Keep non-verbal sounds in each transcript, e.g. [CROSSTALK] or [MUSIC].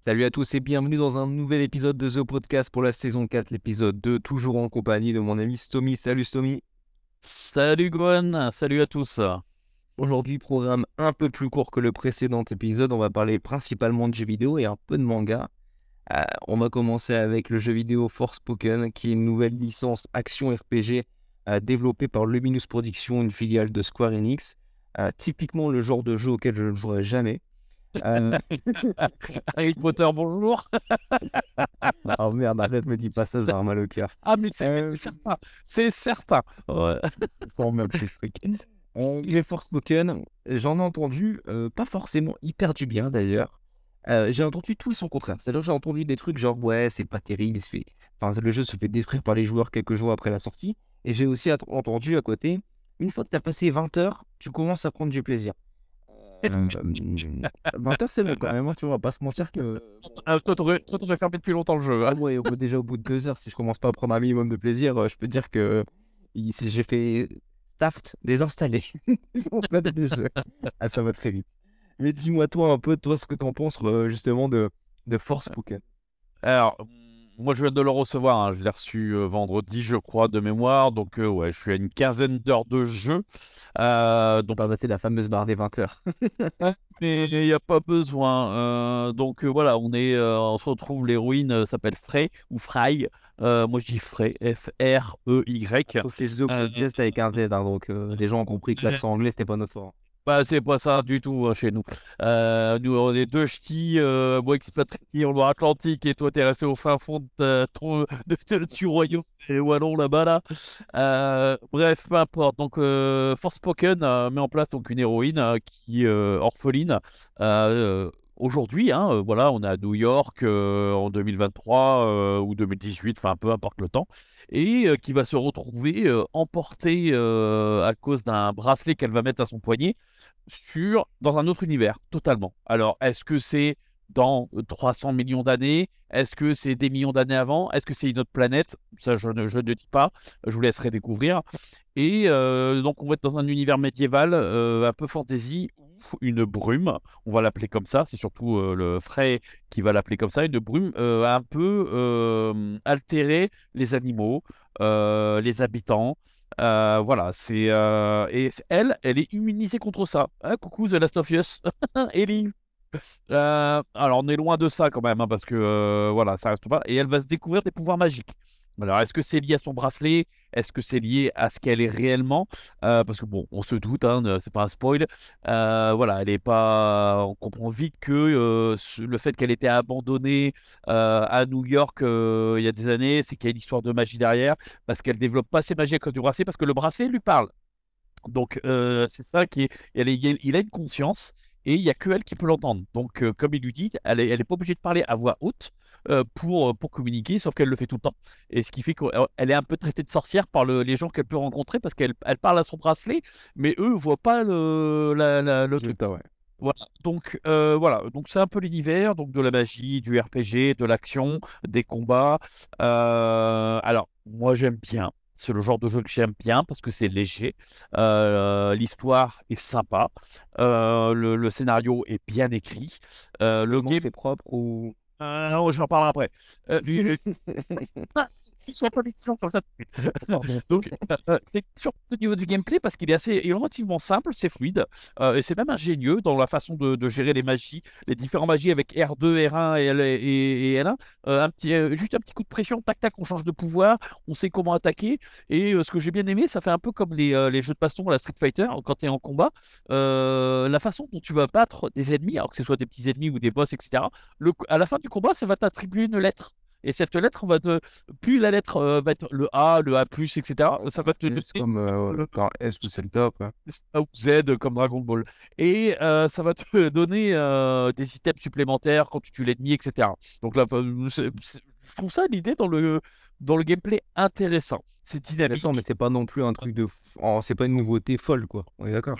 Salut à tous et bienvenue dans un nouvel épisode de The Podcast pour la saison 4, l'épisode 2, toujours en compagnie de mon ami Stomy. Salut Stomy. Salut Gwen, salut à tous. Aujourd'hui, programme un peu plus court que le précédent épisode. On va parler principalement de jeux vidéo et un peu de manga. Euh, on va commencer avec le jeu vidéo Forspoken, qui est une nouvelle licence action RPG euh, développée par Luminous Productions, une filiale de Square Enix. Euh, typiquement le genre de jeu auquel je ne jouerai jamais. [LAUGHS] Harry Potter, bonjour. [LAUGHS] oh merde, arrête, me dis pas ça, j'ai mal au cœur. Ah, mais c'est certain, c'est certain. Ouais. [LAUGHS] Sans même plus Les Forspoken, j'en ai entendu, pas forcément hyper du bien d'ailleurs. Euh, j'ai entendu tout et son contraire. C'est-à-dire j'ai entendu des trucs genre ouais, c'est pas terrible, fait... enfin, le jeu se fait détruire par les joueurs quelques jours après la sortie. Et j'ai aussi entendu à côté, une fois que tu as passé 20 heures, tu commences à prendre du plaisir. 20 euh, [LAUGHS] heures, c'est bon quand même, hein, tu vois, on va pas se mentir que. Ah, toi, t'aurais fermé depuis longtemps le jeu. Hein. Ah ouais, déjà au bout de 2 heures, si je commence pas à prendre un minimum de plaisir, je peux dire que j'ai fait Taft désinstaller. [LAUGHS] ah, ça va très vite. Mais dis-moi toi un peu, toi, ce que tu en penses euh, justement de, de Force Pokémon? Alors, moi je viens de le recevoir, hein. je l'ai reçu euh, vendredi, je crois, de mémoire. Donc, euh, ouais, je suis à une quinzaine d'heures de jeu. donc, pas noter la fameuse barre des 20 heures. [LAUGHS] mais il n'y a pas besoin. donc, voilà, on, est, on se retrouve, l'héroïne s'appelle Frey ou Fry. moi je dis Frey, F-R-E-Y. Les autres gestes avec un Z, hein, donc les gens ont compris que l'accent anglais c'était pas notre fort. Bah, c'est pas ça du tout hein, chez nous. Euh, nous, on est deux ch'tis, euh, moi expatrié en Loire-Atlantique et toi, t'es resté au fin fond de, ton, de, du royaume et Wallon là-bas. Là. Euh, bref, peu importe. Donc, euh, Forspoken met en place donc, une héroïne qui orpheline aujourd'hui, hein, euh, voilà, on est à New York euh, en 2023 euh, ou 2018, enfin peu importe le temps, et qui va se retrouver emportée à cause d'un bracelet qu'elle va mettre à son poignet sur dans un autre univers totalement. Alors, est-ce que c'est dans 300 millions d'années? Est-ce que c'est des millions d'années avant? Est-ce que c'est une autre planète? Ça, je ne, dis pas. Je vous laisserai découvrir. Et donc, on va être dans un univers médiéval, un peu fantasy, une brume, on va l'appeler comme ça, c'est surtout le frais qui va l'appeler comme ça, une brume a un peu altéré les animaux, les habitants. voilà, c'est et elle, elle est immunisée contre ça. Hein, coucou The Last of Us, [LAUGHS] Ellie. alors on est loin de ça quand même, hein, parce que voilà, ça reste pas. Et elle va se découvrir des pouvoirs magiques. Alors, est-ce que c'est lié à son bracelet? Est-ce que c'est lié à ce qu'elle est réellement? Euh, Parce que bon, on se doute, hein, c'est pas un spoil. Euh, voilà, elle est pas. On comprend vite que euh, le fait qu'elle était abandonnée à New York il y a des années, c'est qu'il y a une histoire de magie derrière, parce qu'elle développe pas ses magies à cause du bracelet, parce que le bracelet lui parle. Donc, c'est ça qui est. il a une conscience et il n'y a que elle qui peut l'entendre. Donc, comme il lui dit, elle n'est elle est pas obligée de parler à voix haute pour, pour communiquer, sauf qu'elle le fait tout le temps. Et ce qui fait qu'elle est un peu traitée de sorcière par les gens qu'elle peut rencontrer parce qu'elle elle parle à son bracelet, mais eux ne voient pas le, le truc. Ouais. Voilà. Donc voilà, donc c'est un peu l'univers, donc de la magie, du RPG, de l'action, des combats. alors moi j'aime bien. C'est le genre de jeu que j'aime bien parce que c'est léger. Euh, l'histoire est sympa. Euh, le, scénario est bien écrit. Euh, le game est propre ou. non, j'en parlerai après. [LAUGHS] soit pas comme ça. [LAUGHS] [LAUGHS] Donc, euh, c'est surtout au niveau du gameplay parce qu'il est assez relativement simple, c'est fluide euh, et c'est même ingénieux dans la façon de, gérer les magies, les différents magies avec R2, R1 et, L, 1 euh, un petit, juste un petit coup de pression, tac tac, on change de pouvoir, on sait comment attaquer. Et ce que j'ai bien aimé, ça fait un peu comme les, jeux de baston à la Street Fighter quand tu es en combat. la façon dont tu vas battre des ennemis, alors que ce soit des petits ennemis ou des boss, etc. Le, à la fin du combat, ça va t'attribuer une lettre. Et cette lettre, va te... plus la lettre euh, va être le A, le A, etc., ça va te donner. Comme euh, S ou c'est le top. ou Z comme Dragon Ball. Et euh, ça va te [LAUGHS] donner des items supplémentaires quand tu tues l'ennemi, etc. Donc là, je trouve ça l'idée dans le, dans le gameplay intéressant. C'est dynamique. mais c'est pas non plus un truc de. Oh, c'est pas une nouveauté folle, quoi. On est d'accord.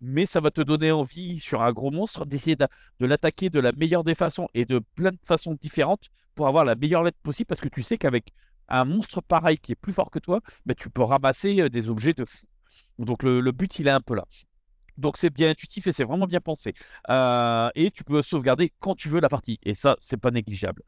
Mais ça va te donner envie sur un gros monstre d'essayer de, l'attaquer de la meilleure des façons et de plein de façons différentes pour avoir la meilleure lettre possible parce que tu sais qu'avec un monstre pareil qui est plus fort que toi, bah, tu peux ramasser des objets de fou. Donc le but, il est un peu là. Donc c'est bien intuitif et c'est vraiment bien pensé. Euh, et tu peux sauvegarder quand tu veux la partie. Et ça, c'est pas négligeable.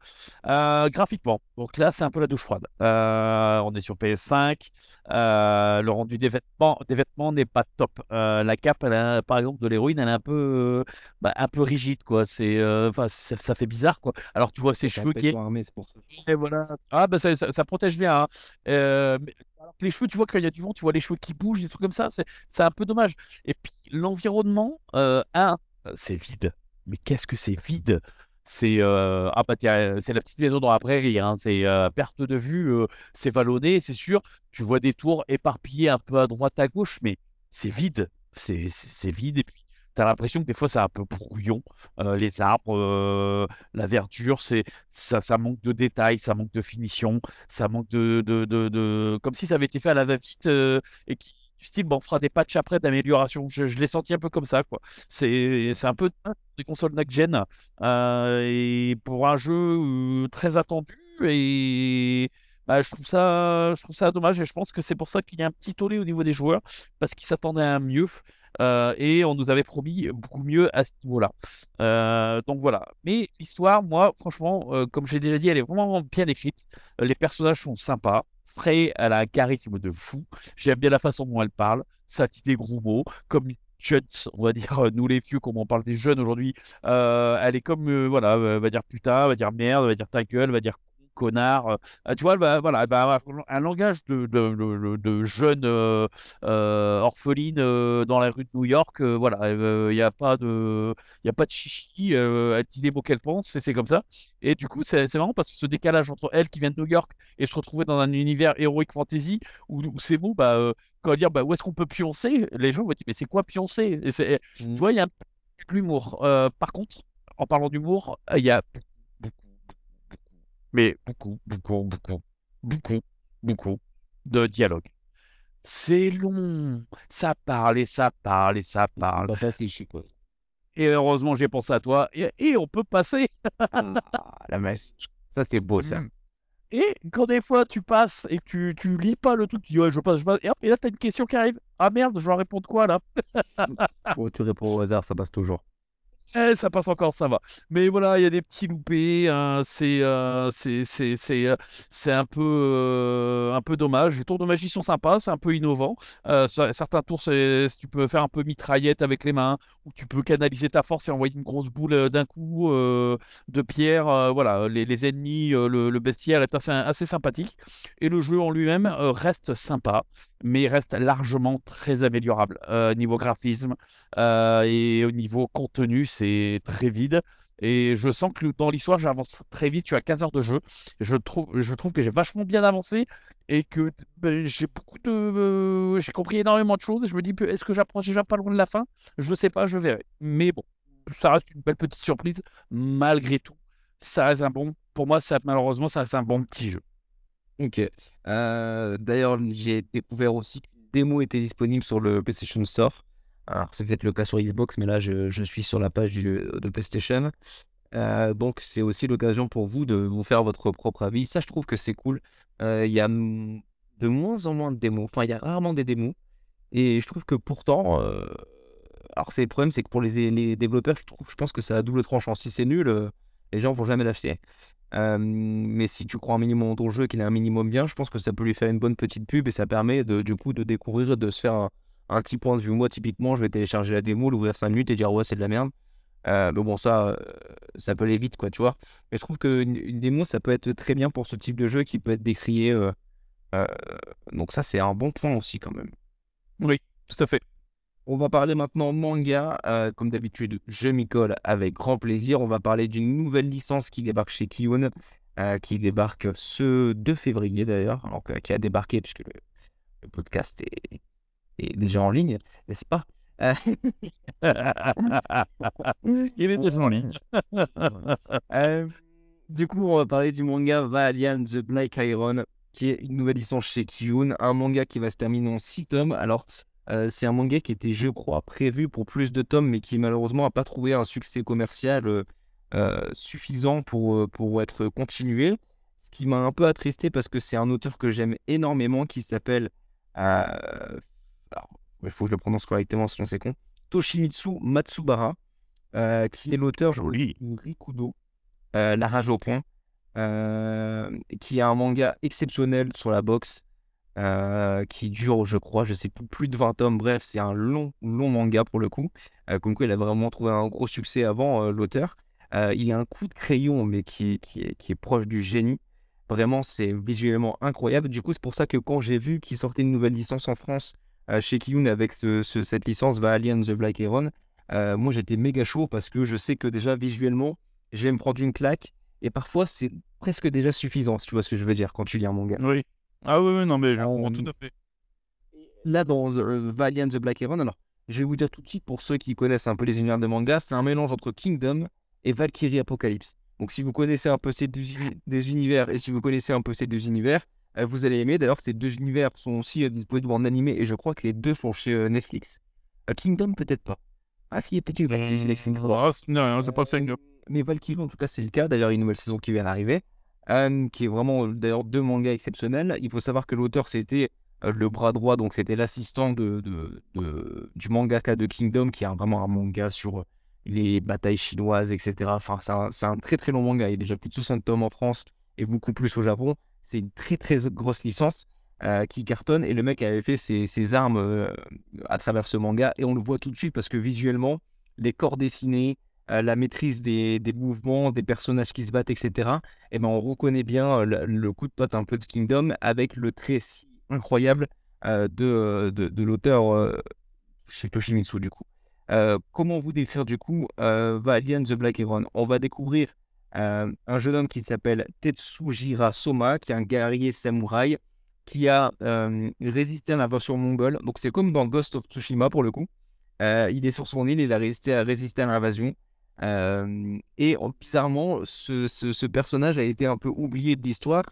Euh, graphiquement, donc là, c'est un peu la douche froide. Euh, on est sur PS5. le rendu des vêtements, des vêtements n'est pas top. la cape, par exemple, de l'héroïne, elle est un peu, bah, un peu rigide, quoi. C'est, ça, fait bizarre, quoi. Alors tu vois ses cheveux qui. Et voilà. Ah bah ça, ça, protège bien. Hein les cheveux, tu vois, quand il y a du vent, tu vois les cheveux qui bougent, des trucs comme ça. C'est un peu dommage. Et puis, l'environnement, euh, un, c'est vide. Mais qu'est-ce que c'est vide? C'est euh, ah bah, c'est la petite maison dans la prairie, hein. c'est euh, perte de vue, c'est vallonné, c'est sûr. Tu vois des tours éparpillées un peu à droite à gauche, mais c'est vide, c'est vide. Et puis tu as l'impression que des fois c'est un peu brouillon. les arbres, la verdure, c'est ça, ça manque de détails, ça manque de finition, ça manque de, de, de, comme si ça avait été fait à la va-vite et qui style bon on fera des patchs après d'amélioration. Je, l'ai senti un peu comme ça quoi. C'est c'est un peu des consoles next gen et pour un jeu très attendu et bah, je trouve ça je trouve ça dommage et je pense que c'est pour ça qu'il y a un petit tollé au niveau des joueurs parce qu'ils s'attendaient à mieux. Euh, et on nous avait promis beaucoup mieux à ce niveau-là. Euh, donc voilà. Mais l'histoire, moi, franchement, euh, comme j'ai déjà dit, elle est vraiment bien écrite. les personnages sont sympas. Frey, elle a un charisme de fou. J'aime bien la façon dont elle parle. Ça dit des gros mots, comme on va dire, nous les vieux, comme on parle des jeunes aujourd'hui. elle est comme, voilà, va dire putain, va dire merde, va dire ta gueule, va dire connard. Euh, tu vois, bah, voilà, bah, un langage de, de, de, jeune euh, euh, orpheline dans la rue de New York. voilà, il n'y a pas de, il a pas de chichi. elle dit les mots qu'elle pense et c'est comme ça. Et du coup, c'est marrant parce que ce décalage entre elle qui vient de New York et se retrouver dans un univers héroïque fantasy où, c'est bon, bah quand dire bah, où est-ce qu'on peut pioncer, les gens vont dire mais c'est quoi pioncer? Et Tu mmh. vois, il y a un peu d'humour. par contre, en parlant d'humour, il y a mais beaucoup, beaucoup, beaucoup, beaucoup, beaucoup de dialogue. C'est long, ça parle et ça parle et ça parle. Et heureusement, j'ai pensé à toi et, on peut passer. ah, la messe. Ça, c'est beau, ça. Mmh. Et quand des fois tu passes et que tu, tu lis pas le truc, tu dis ouais, je passe, je passe. Et, hop, et là, tu as une question qui arrive. Ah merde, je dois répondre quoi là? Oh, Tu réponds au hasard, ça passe toujours. Eh, ça passe encore, ça va. Mais voilà, il y a des petits loupés. Hein, c'est, euh, c'est, c'est, c'est, euh, un peu, euh, un peu dommage. Les tours de magie sont sympas, c'est un peu innovant. certains tours, tu peux faire un peu mitraillette avec les mains, ou tu peux canaliser ta force et envoyer une grosse boule d'un coup de pierre. voilà, les, ennemis, le, le, bestiaire est assez, sympathique. Et le jeu en lui-même reste sympa, mais reste largement très améliorable niveau graphisme et au niveau contenu. Très vide. Et je sens que dans l'histoire, j'avance très vite. Tu as 15 heures de jeu. Je trouve, je trouve que j'ai vachement bien avancé et que ben, j'ai beaucoup de. Euh, j'ai compris énormément de choses. Je me dis, est-ce que j'approche déjà pas loin de la fin? Je sais pas, je verrai. Mais bon, ça reste une belle petite surprise. Malgré tout, ça reste un bon. Pour moi, ça, malheureusement, ça reste un bon petit jeu. Ok. Euh, d'ailleurs, j'ai découvert aussi que démo était disponible sur le PlayStation Store. Alors, c'est peut-être le cas sur Xbox, mais là, je, suis sur la page de PlayStation. Euh, donc, c'est aussi l'occasion pour vous de vous faire votre propre avis. Ça, je trouve que c'est cool. Euh, il y a de moins en moins de démos. Enfin, il y a rarement des démos. Et je trouve que pourtant, euh, alors c'est le problème, c'est que pour les, les développeurs, je, trouve, je pense que ça a double tranchant. Si c'est nul, les gens vont jamais l'acheter. mais si tu crois un minimum dans ton jeu, qu'il est un minimum bien, je pense que ça peut lui faire une bonne petite pub et ça permet de, du coup de découvrir, de se faire un petit point de vue. Moi, typiquement, je vais télécharger la démo, l'ouvrir 5 minutes et dire ouais, c'est de la merde. Euh, mais bon, ça, euh, ça peut aller vite, quoi, tu vois. Mais je trouve qu'une une démo, ça peut être très bien pour ce type de jeu qui peut être décrié. Euh, donc, ça, c'est un bon point aussi, quand même. Oui, tout à fait. On va parler maintenant manga. comme d'habitude, je m'y colle avec grand plaisir. On va parler d'une nouvelle licence qui débarque chez Kiyun, qui débarque ce 2 février d'ailleurs, donc qui a débarqué puisque le, le podcast est, et déjà en ligne, n'est-ce pas? Il est déjà en ligne. [LAUGHS] Euh, du coup, on va parler du manga Valiant the Black Iron, qui est une nouvelle licence chez Kiyun, un manga qui va se terminer en 6 tomes. Alors, Euh, c'est un manga qui était, je crois, prévu pour plus de tomes, mais qui malheureusement n'a pas trouvé un succès commercial euh, euh, suffisant pour, pour être continué. Ce qui m'a un peu attristé parce que c'est un auteur que j'aime énormément qui s'appelle. Alors, il faut que je le prononce correctement sinon c'est con. Toshimitsu Matsubara, euh, qui est l'auteur Joli. Rikudo, euh, La rage au point, euh, qui a un manga exceptionnel sur la boxe, euh, qui dure, je crois, je sais plus, plus de 20 tomes. Bref, c'est un long, long manga pour le coup. Comme quoi, il a vraiment trouvé un gros succès avant, l'auteur. Il a un coup de crayon, mais qui, qui est, qui est proche du génie. Vraiment, c'est visuellement incroyable. Du coup, c'est pour ça que quand j'ai vu qu'il sortait une nouvelle licence en France chez Kiyun avec ce- ce- cette licence Valiant the Black Heron, euh, moi j'étais méga chaud parce que je sais que déjà visuellement, je vais me prendre une claque et parfois c'est presque déjà suffisant, si tu vois ce que je veux dire quand tu lis un manga. Oui. Ah oui, oui, non, mais je Euh, comprends tout à fait. Là, dans euh, Valiant the Black Heron, alors je vais vous dire tout de suite pour ceux qui connaissent un peu les univers de manga, c'est un mélange entre Kingdom et Valkyrie Apocalypse. Donc si vous connaissez un peu ces deux des univers et si vous connaissez un peu ces deux univers, euh, vous allez aimer. D'ailleurs, ces deux univers sont aussi euh, disponibles en animé et je crois que les deux sont chez euh, Netflix. Euh, Kingdom, peut-être pas. Ah, si, peut-être une chez Netflix. Ah, c'est- non, c'est pas Euh, Fang. Mais Valkyrie, en tout cas, c'est le cas. D'ailleurs, une nouvelle saison qui vient d'arriver, euh, qui est vraiment, euh, d'ailleurs, deux mangas exceptionnels. Il faut savoir que l'auteur, c'était euh, le bras droit, donc c'était l'assistant de, de- de- du mangaka de Kingdom, qui a vraiment un manga sur les batailles chinoises, etc. Enfin, c'est un, c'est un très très long manga. Il y a déjà plus de 60 tomes en France et beaucoup plus au Japon. C'est une très très grosse licence qui cartonne. Et le mec avait fait ses, armes à travers ce manga. Et on le voit tout de suite parce que visuellement, les corps dessinés, la maîtrise des, des mouvements, des personnages qui se battent, etc. Et ben on reconnaît bien le, coup de patte un peu de Kingdom avec le trait si incroyable de, de, l'auteur chez Toshimitsu du coup. Comment vous décrire du coup Valiant the Black Heron On va découvrir euh, un jeune homme qui s'appelle Tetsujira Soma, qui est un guerrier samouraï qui a euh, résisté à l'invasion mongole. Donc c'est comme dans Ghost of Tsushima pour le coup. Euh, il est sur son île, il a résisté à résister à l'invasion. Et bizarrement, ce, ce- personnage a été un peu oublié de l'histoire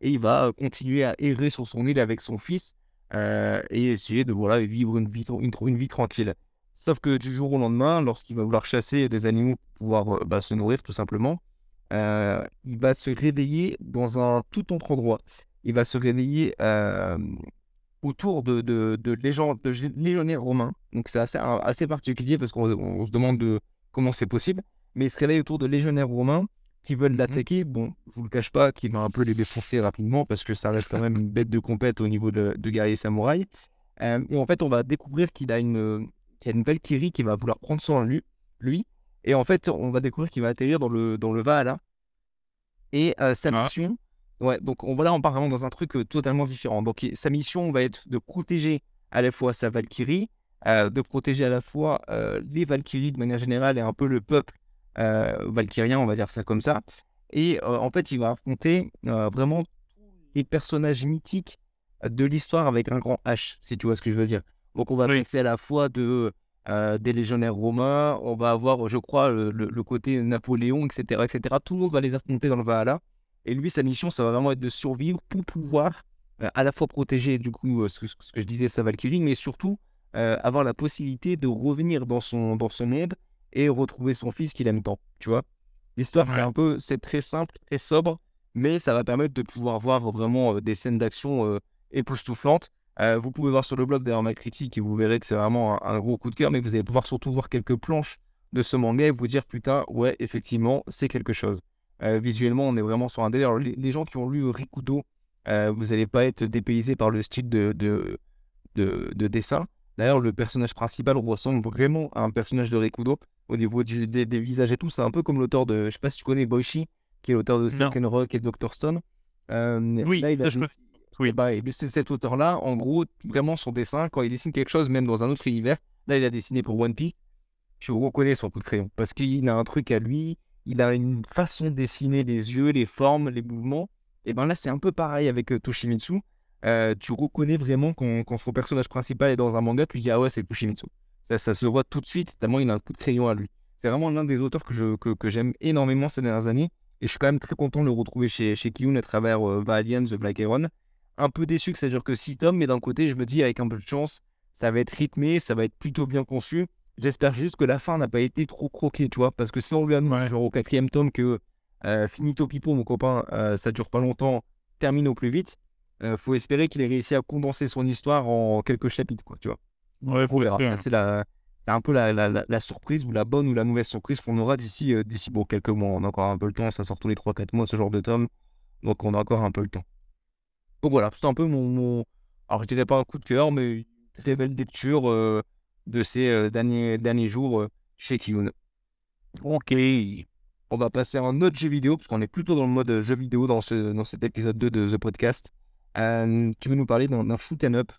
et il va continuer à errer sur son île avec son fils et essayer de voilà, vivre une vie, une, une vie tranquille. Sauf que du jour au lendemain, lorsqu'il va vouloir chasser des animaux pour pouvoir bah, se nourrir tout simplement, euh, il va se réveiller dans un tout autre endroit. Il va se réveiller euh, autour de, de, légionnaires romains. Donc c'est assez, particulier parce qu'on on se demande de comment c'est possible. Mais il se réveille autour de légionnaires romains qui veulent Mhm. l'attaquer. Bon, je vous le cache pas qu'il va un peu les défoncer rapidement parce que ça reste quand même une bête de compète au niveau de, de guerrier samouraï. Euh, et en fait, on va découvrir qu'il a une, qu'il y a une Valkyrie qui va vouloir prendre soin de lui, lui. Et en fait, on va découvrir qu'il va atterrir dans le, dans le Valhalla. Et euh, sa Ah. mission, ouais, donc on va là, on part vraiment dans un truc euh, totalement différent. Donc sa mission va être de protéger à la fois sa Valkyrie, euh, de protéger à la fois les Valkyries de manière générale et un peu le peuple valkyrien, on va dire ça comme ça. Et en fait, il va affronter vraiment tous les personnages mythiques de l'histoire avec un grand H, si tu vois ce que je veux dire. Donc on va Oui. passer à la fois de euh, des légionnaires romains, on va avoir, je crois, le, côté Napoléon, etc., etc. Tout le monde va les affronter dans le Valhalla. Et lui, sa mission, ça va vraiment être de survivre pour pouvoir euh, à la fois protéger, du coup, euh, ce, que- ce que je disais, sa Valkyrie, mais surtout avoir la possibilité de revenir dans son, dans son monde et retrouver son fils qu'il aime tant, tu vois. L'histoire, Ouais. un peu, c'est très simple, très sobre, mais ça va permettre de pouvoir voir vraiment des scènes d'action époustouflantes. Euh, vous pouvez voir sur le blog d'ailleurs ma critique et vous verrez que c'est vraiment un, un gros coup de cœur, mais vous allez pouvoir surtout voir quelques planches de ce manga et vous dire putain, ouais, effectivement, c'est quelque chose. Euh, visuellement, on est vraiment sur un délire. Alors, les, les gens qui ont lu Rikudo, euh, vous n'allez pas être dépaysés par le style de, de, de, de dessin. D'ailleurs, le personnage principal ressemble vraiment à un personnage de Rikudo au niveau du- des, des visages et tout. C'est un peu comme l'auteur de, je sais pas si tu connais Boichi, qui est l'auteur de. Second Rock et Dr. Stone. Oui, là, il a ça, je dessiné- Oui. bah, et cet auteur-là, en gros, vraiment son dessin, quand il dessine quelque chose, même dans un autre univers, là, il a dessiné pour One Piece, tu reconnais son coup de crayon. Parce qu'il a un truc à lui, il a une façon de dessiner les yeux, les formes, les mouvements. Et ben là, c'est un peu pareil avec euh, Toshimitsu. Euh, tu reconnais vraiment quand, quand son personnage principal est dans un manga, tu dis ah ouais, c'est Toshimitsu. Ça, ça se voit tout de suite, tellement il a un coup de crayon à lui. C'est vraiment l'un des auteurs que, je, que, que j'aime énormément ces dernières années. Et je suis quand même très content de le retrouver chez, chez Kiyun à travers euh, Valiant, The Black Heron. Un peu déçu que ça dure que 6 tomes, mais d'un côté, je me dis, avec un peu de chance, ça va être rythmé, ça va être plutôt bien conçu. J'espère juste que la fin n'a pas été trop croquée, tu vois, parce que si on lui annonce genre au quatrième tome que euh, finito pipo, mon copain, euh, ça dure pas longtemps, termine au plus vite, euh, faut espérer qu'il ait réussi à condenser son histoire en quelques chapitres, quoi, tu vois. Ouais, faut espérer. C'est la, c'est un peu la, la, la- la surprise ou la bonne ou la mauvaise surprise qu'on aura d'ici euh, d'ici bon, quelques mois. On a encore un peu le temps, ça sort tous les 3-4 mois ce genre de tome, donc on a encore un peu le temps. Donc voilà, c'est un peu mon, alors je dirais pas un coup de cœur, mais une très belle lecture euh, de ces euh, derniers, derniers jours euh, chez Kiyun. Ok. On va passer à un autre jeu vidéo, parce qu'on est plutôt dans le mode euh, jeu vidéo dans, ce, dans cet épisode 2 de The Podcast. Tu veux nous parler d'un shoot 'em up?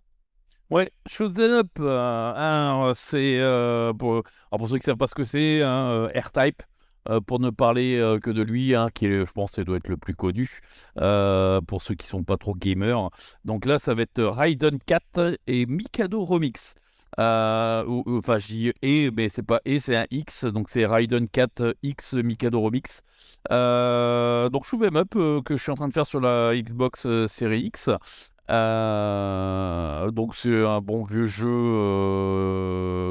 Ouais, Shoot'em Up, c'est pour, pour ceux qui ne savent pas ce que c'est, hein, R-Type, euh, pour ne parler euh, que de lui, hein, qui est, je pense, doit être le plus connu euh, pour ceux qui sont pas trop gamers. Donc là, ça va être Raiden 4 et Mikado Remix. Ou- ou- enfin, je dis et, mais c'est pas et, c'est un X, donc c'est Raiden 4 X Mikado Remix. Donc Shoot'em Up euh, que je suis en train de faire sur la Xbox Series X. Donc c'est un bon vieux jeu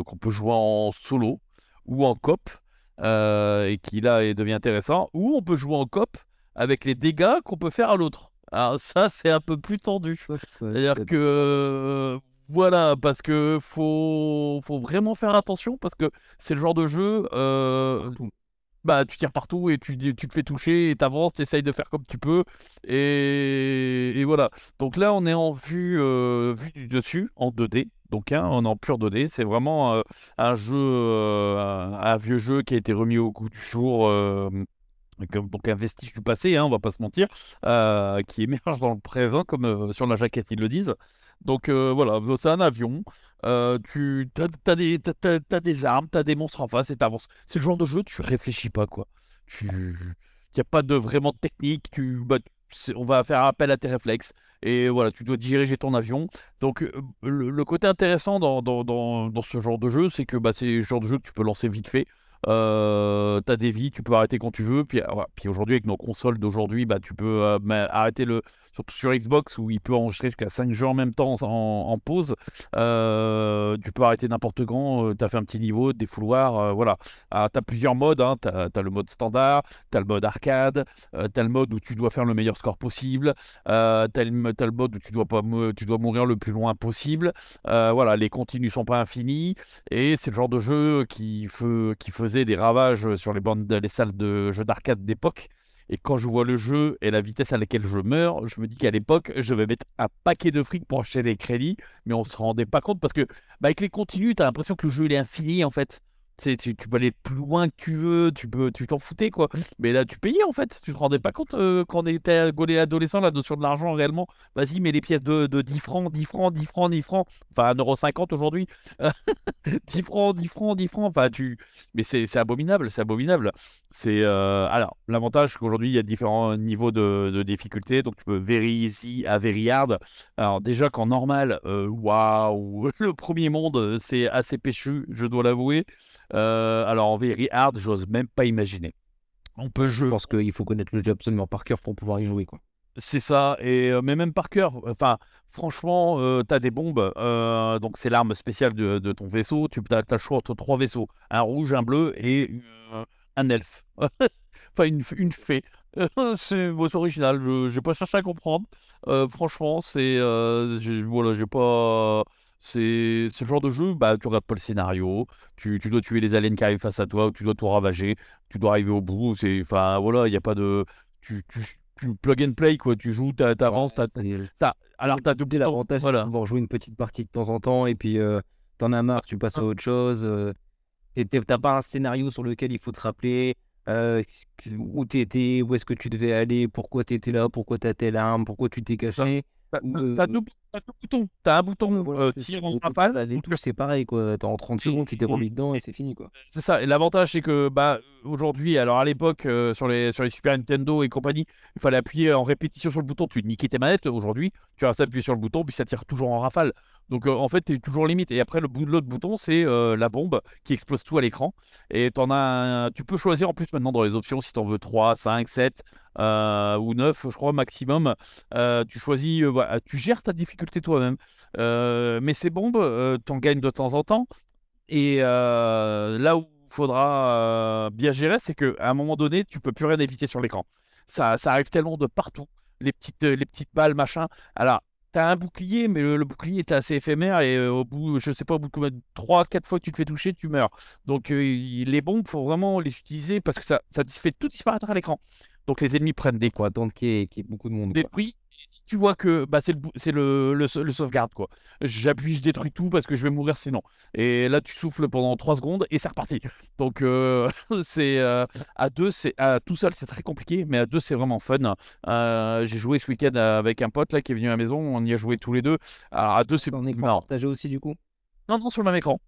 qu'on peut jouer en solo ou en euh, et qui là est- devient intéressant ou on peut jouer en coop avec les dégâts qu'on peut faire à l'autre. Alors ça c'est un peu plus tendu. C'est-à-dire que euh, voilà parce que faut faut vraiment faire attention parce que c'est le genre de jeu euh, bah, tu tires partout et tu, tu te fais toucher et t'avances, t'essayes de faire comme tu peux. Et, et voilà. Donc là, on est en vue, euh, vue du dessus, en 2D. Donc, hein, on en pur 2D. C'est vraiment euh, un jeu, euh, un, vieux jeu qui a été remis au goût du jour. euh, donc un vestige du passé, hein, on va pas se mentir, qui [LAUGHS] émerge dans le présent, comme sur la jaquette ils le disent. Donc voilà, c'est un avion. tu as, des, armes, tu as des monstres en face et t'avances. C'est le genre de jeu, tu réfléchis pas quoi. Tu, y a pas de vraiment de technique. Tu, bah, on va faire appel à tes réflexes et voilà, tu dois diriger ton avion. Donc euh, le, côté intéressant dans ce genre de jeu, c'est que bah, c'est le genre de jeu que tu peux lancer vite fait. Euh, t'as des vies, tu peux arrêter quand tu veux. Puis, aujourd'hui, avec nos consoles d'aujourd'hui, bah, tu peux arrêter le. Surtout sur Xbox où il peut enregistrer jusqu'à 5 jeux en même temps en, pause. Tu peux arrêter n'importe quand. tu as fait un petit niveau, des fouloirs. voilà. Ah, tu as plusieurs modes. Hein. Tu as, le mode standard, tu as le mode arcade, euh, tu as le mode où tu dois faire le meilleur score possible. Euh, tu as, le mode où tu dois, pas, tu dois mourir le plus loin possible. Voilà, les continues sont pas infinies. Et c'est le genre de jeu qui, faisait des ravages sur les, bandes, les salles de jeux d'arcade d'époque. Et quand je vois le jeu et la vitesse à laquelle je meurs, je me dis qu'à l'époque, je vais mettre un paquet de fric pour acheter des crédits, mais on se rendait pas compte parce que bah, avec les continues, tu l'impression que le jeu est infini en fait. Tu, peux aller plus loin que tu veux, tu peux, tu t'en foutais quoi. Mais là, tu payais en fait. Tu te rendais pas compte euh, quand on était adolescent, la notion de l'argent réellement. Vas-y, mets les pièces de, de 10 francs, 10 francs, 10 francs, 10 francs. Enfin, 1,50€ aujourd'hui. [LAUGHS] 10 francs, 10 francs, 10 francs. Enfin, tu. Mais c'est c'est abominable, c'est abominable. C'est. euh, Alors, l'avantage, c'est qu'aujourd'hui, il y a différents niveaux de, de difficulté. Donc, tu peux very easy à very hard. Alors, déjà qu'en normal, euh, waouh, [LAUGHS] le premier monde, c'est assez péchu, je dois l'avouer. Euh, alors, en very hard, j'ose même pas imaginer. On peut Je jouer. pense qu'il faut connaître le jeu absolument par cœur pour pouvoir y jouer. Quoi. C'est ça, et euh, mais même par cœur. Enfin, franchement, euh, t'as des bombes, euh, donc c'est l'arme spéciale de, de ton vaisseau. Tu as, le choix entre trois vaisseaux, un rouge, un bleu et euh, un elfe. [LAUGHS] enfin, une, une fée. [LAUGHS] c'est original. Je j'ai pas cherché à comprendre. Euh, franchement, c'est euh, voilà, j'ai pas. C'est le genre de jeu, bah, tu regardes pas le scénario, tu, tu dois tuer les aliens qui arrivent face à toi, ou tu dois tout ravager, tu dois arriver au bout. C'est, enfin, voilà, il n'y a pas de. Tu, tu, tu plug and play, quoi. Tu joues, t'a- t'avances, C'est- t'as- alors t'as boutons, l'avantage, c'est de Voilà. pouvoir jouer une petite partie de temps en temps et puis euh, t'en as marre, tu passes à autre chose. euh, T'as pas un scénario sur lequel il faut te rappeler euh, ce où t'étais, où est-ce que tu devais aller, pourquoi t'étais là, pourquoi t'as telle arme, pourquoi tu t'es caché. T'as euh, deux, t'as deux boutons. T'as un bouton voilà, euh, tir en rafale. bah, les ou touches, c'est pareil, quoi. T'as- En 30 secondes, tu t'es remis dedans et c'est fini, quoi. C'est ça. Et l'avantage, c'est que bah, aujourd'hui, alors à l'époque, euh, sur, les, sur les Super Nintendo et compagnie, il fallait appuyer en répétition sur le bouton, tu niquais tes manettes. Aujourd'hui, tu restes appuyé sur le bouton, puis ça tire toujours en rafale. Donc euh, en fait, tu es toujours limite. Et après, le bout de l'autre bouton, c'est la bombe qui explose tout à l'écran. Et t'en as un- tu peux choisir en plus maintenant dans les options si tu en veux 3, 5, 7 euh, ou 9, je crois, maximum. Euh, tu choisis, euh, tu gères ta difficulté toi-même. Mais ces bombes, t'en gagnes de temps en temps. Et là où il faudra bien gérer, c'est qu'à un moment donné, tu peux plus rien éviter sur l'écran. Ça, arrive tellement de partout. Les petites, les petites balles, machin. Alors, t'as un bouclier, mais le, bouclier est assez éphémère et au bout, je sais pas, au bout de combien, 3-4 fois que tu te fais toucher, tu meurs. Donc, les bombes, faut vraiment les utiliser parce que ça, ça fait tout disparaître à l'écran. Donc, les ennemis prennent des qu'il y, ait qu'il y ait beaucoup de monde. quoi. détruit. Et si tu vois que bah, c'est le, le, le, sau- le sauvegarde, quoi. J'appuie, je détruis tout parce que je vais mourir sinon. Et là, tu souffles pendant 3 secondes et c'est reparti. Donc, euh, [LAUGHS] c'est euh, à deux, c'est à tout seul, c'est très compliqué, mais à deux, c'est vraiment fun. Euh, J'ai joué ce week-end avec un pote là qui est venu à la maison, on y a joué tous les deux. Alors, à deux, c'est marrant. partagé aussi, du coup? Non, non, sur le même écran.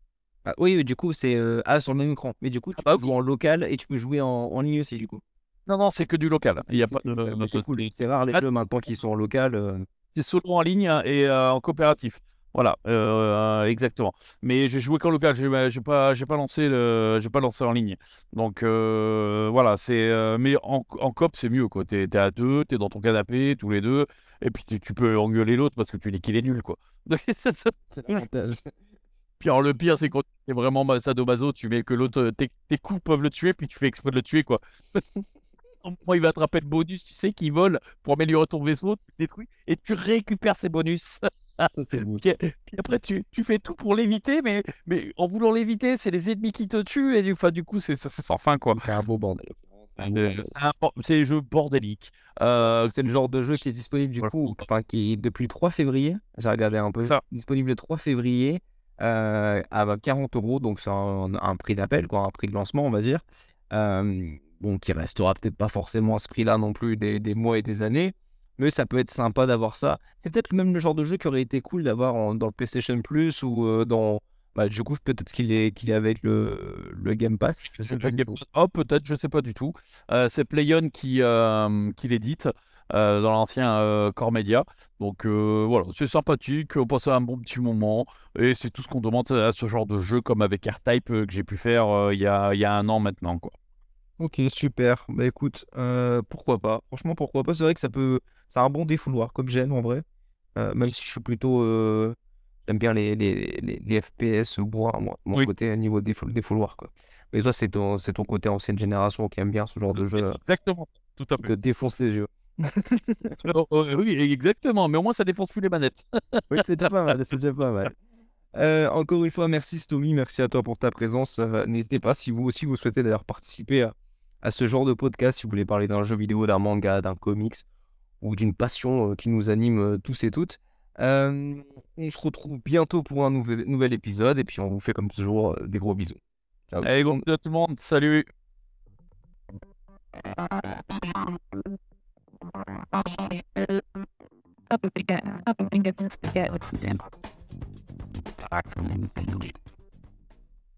Ah, Oui, du coup, c'est euh, ah, sur le même écran. Mais du coup, tu bah peux jouer en local et tu peux jouer en, en ligne aussi, du coup. Non, non, c'est que du local. Il y a pas de. C'est de- cool. C'est rare les jeux maintenant qui sont en local. euh. c'est solo en ligne et euh, en coopératif. Voilà, euh, exactement. Mais j'ai joué qu'en local, j'ai j'ai pas, j'ai pas lancé le, j'ai pas lancé en ligne. Donc voilà, c'est, mais en, en coop c'est mieux quoi. T'es, t'es à deux, t'es dans ton canapé tous les deux, et puis tu, tu peux engueuler l'autre parce que tu dis qu'il est nul quoi. Donc, ça- ça- C'est l'avantage. puis alors le pire c'est quand t'es vraiment ma- sadomaso, tu mets que l'autre, tes, tes coups peuvent le tuer, puis tu fais exprès de le tuer quoi. [LAUGHS] Moi, il va attraper le bonus, tu sais, qui vole pour améliorer ton vaisseau, tu le détruis et tu récupères ses bonus. [LAUGHS] Puis, puis après, tu, tu fais tout pour l'éviter, mais, mais en voulant l'éviter, c'est les ennemis qui te tuent, et du, enfin, du coup, c'est sans fin, quoi. C'est un beau bordel. C'est un jeux bordéliques. Euh, C'est le genre de jeu qui est disponible du coup, enfin qui est depuis le 3 février, j'ai regardé un peu, Ça. disponible le 3 février euh, à 40 euros, donc c'est un, un prix d'appel, quoi, un prix de lancement on va dire. Euh, bon, qui restera peut-être pas forcément à ce prix-là non plus des, des mois et des années, mais ça peut être sympa d'avoir ça. C'est peut-être même le genre de jeu qui aurait été cool d'avoir dans le PlayStation Plus ou euh, dans... Bah, du coup, peut-être qu'il est, qu'il est avec le, le Game Pass, je sais pas Game-. Oh, peut-être, je sais pas du tout. Euh, c'est Playon qui, euh, qui l'édite euh, dans l'ancien euh, Core Media. Donc euh, voilà, c'est sympathique, on passe un bon petit moment, et c'est tout ce qu'on demande à ce genre de jeu, comme avec R-Type euh, que j'ai pu faire il y, a, il y a un an maintenant, quoi. Ok, super. Bah écoute, euh, pourquoi pas? Franchement, pourquoi pas? C'est vrai que ça peut. C'est un bon défouloir comme j'aime en vrai. Euh, même si je suis plutôt. euh, J'aime bien les, les, les, les FPS moi, moi, mon Oui. côté niveau défou- défouloir, quoi. Mais toi, c'est ton, c'est ton côté ancienne génération qui aime bien ce genre de jeu, C'est euh, exactement ça, tout à qui fait. te défonce les yeux. [LAUGHS] Oh, oh, oui, exactement, mais au moins ça défonce plus les manettes. Oui, c'est déjà pas mal, c'est déjà pas mal. Euh, encore une fois, merci Stomy, merci à toi pour ta présence. Euh, N'hésitez pas, si vous aussi vous souhaitez d'ailleurs participer à, à ce genre de podcast, si vous voulez parler d'un jeu vidéo, d'un manga, d'un comics ou d'une passion euh, qui nous anime euh, tous et toutes. Euh, on se retrouve bientôt pour un nouvel, nouvel épisode et puis on vous fait comme toujours euh, des gros bisous. Ciao. Allez, bon, tout le monde, salut. Up up again.